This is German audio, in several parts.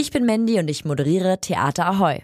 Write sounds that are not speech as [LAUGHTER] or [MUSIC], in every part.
Ich bin Mandy und ich moderiere Theater Ahoy.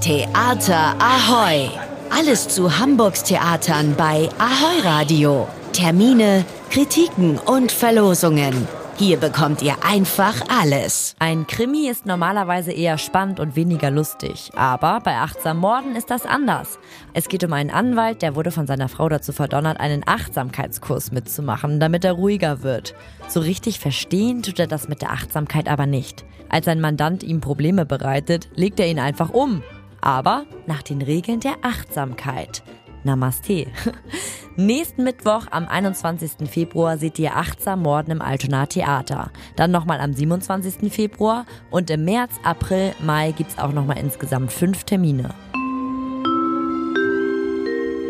Theater Ahoy! Alles zu Hamburgs Theatern bei Ahoy Radio. Termine, Kritiken und Verlosungen. Hier bekommt ihr einfach alles. Ein Krimi ist normalerweise eher spannend und weniger lustig. Aber bei Achtsam Morden ist das anders. Es geht um einen Anwalt, der wurde von seiner Frau dazu verdonnert, einen Achtsamkeitskurs mitzumachen, damit er ruhiger wird. So richtig verstehen tut er das mit der Achtsamkeit aber nicht. Als sein Mandant ihm Probleme bereitet, legt er ihn einfach um. Aber nach den Regeln der Achtsamkeit. Namaste. [LAUGHS] Nächsten Mittwoch am 21. Februar seht ihr Achtsam Morden im Altona Theater. Dann nochmal am 27. Februar und im März, April, Mai gibt's auch nochmal insgesamt fünf Termine.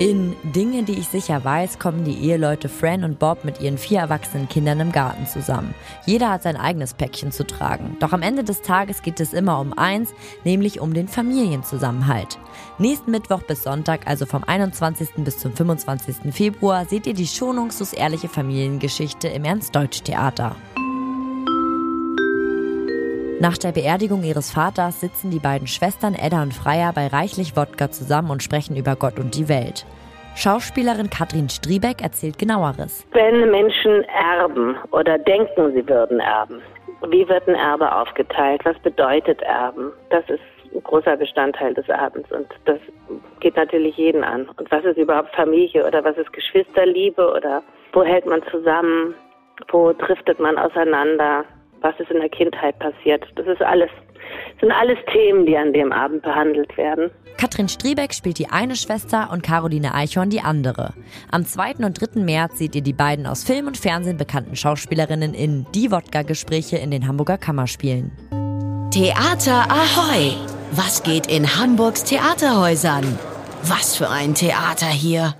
In Dinge, die ich sicher weiß, kommen die Eheleute Fran und Bob mit ihren vier erwachsenen Kindern im Garten zusammen. Jeder hat sein eigenes Päckchen zu tragen. Doch am Ende des Tages geht es immer um eins, nämlich um den Familienzusammenhalt. Nächsten Mittwoch bis Sonntag, also vom 21. bis zum 25. Februar, seht ihr die schonungslos ehrliche Familiengeschichte im Ernst-Deutsch-Theater. Nach der Beerdigung ihres Vaters sitzen die beiden Schwestern Edda und Freya bei reichlich Wodka zusammen und sprechen über Gott und die Welt. Schauspielerin Katrin Striebeck erzählt genaueres. Wenn Menschen erben oder denken, sie würden erben, wie wird ein Erbe aufgeteilt? Was bedeutet Erben? Das ist ein großer Bestandteil des Erbens und das geht natürlich jeden an. Und was ist überhaupt Familie oder was ist Geschwisterliebe oder wo hält man zusammen? Wo driftet man auseinander? Was ist in der Kindheit passiert. Das ist alles, das sind alles Themen, die an dem Abend behandelt werden. Katrin Striebeck spielt die eine Schwester und Caroline Eichhorn die andere. Am 2. und 3. März seht ihr die beiden aus Film und Fernsehen bekannten Schauspielerinnen in Die Wodka-Gespräche in den Hamburger Kammerspielen. Theater Ahoy! Was geht in Hamburgs Theaterhäusern? Was für ein Theater hier!